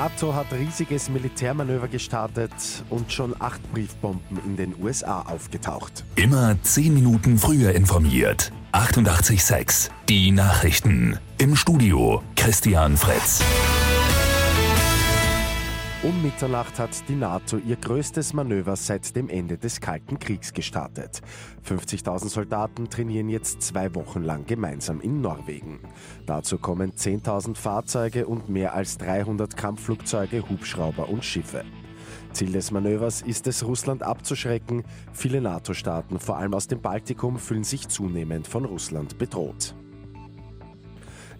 NATO hat riesiges Militärmanöver gestartet und schon acht Briefbomben in den USA aufgetaucht. Immer zehn Minuten früher informiert. 88.6 Die Nachrichten. Im Studio Christian Fritz. Um Mitternacht hat die NATO ihr größtes Manöver seit dem Ende des Kalten Kriegs gestartet. 50.000 Soldaten trainieren jetzt zwei Wochen lang gemeinsam in Norwegen. Dazu kommen 10.000 Fahrzeuge und mehr als 300 Kampfflugzeuge, Hubschrauber und Schiffe. Ziel des Manövers ist es, Russland abzuschrecken. Viele NATO-Staaten, vor allem aus dem Baltikum, fühlen sich zunehmend von Russland bedroht.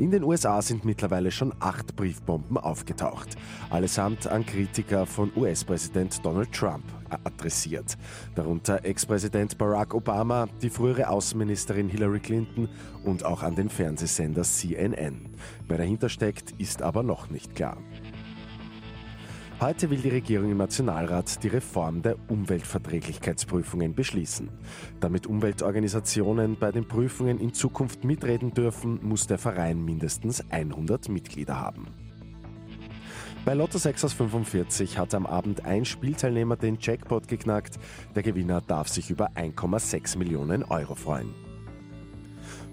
In den USA sind mittlerweile schon acht Briefbomben aufgetaucht, allesamt an Kritiker von US-Präsident Donald Trump adressiert. Darunter Ex-Präsident Barack Obama, die frühere Außenministerin Hillary Clinton und auch an den Fernsehsender CNN. Wer dahinter steckt, ist aber noch nicht klar. Heute will die Regierung im Nationalrat die Reform der Umweltverträglichkeitsprüfungen beschließen. Damit Umweltorganisationen bei den Prüfungen in Zukunft mitreden dürfen, muss der Verein mindestens 100 Mitglieder haben. Bei Lotto 6 aus 45 hat am Abend ein Spielteilnehmer den Jackpot geknackt. Der Gewinner darf sich über 1,6 Millionen Euro freuen.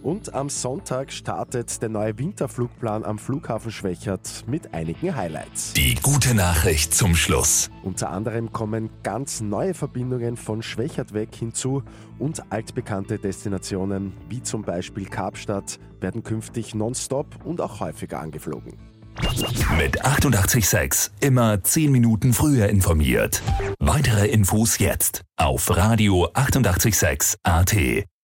Und am Sonntag startet der neue Winterflugplan am Flughafen Schwächert mit einigen Highlights. Die gute Nachricht zum Schluss. Unter anderem kommen ganz neue Verbindungen von Schwächert weg hinzu und altbekannte Destinationen wie zum Beispiel Kapstadt werden künftig nonstop und auch häufiger angeflogen. Mit 886 immer 10 Minuten früher informiert. Weitere Infos jetzt auf Radio 886 AT.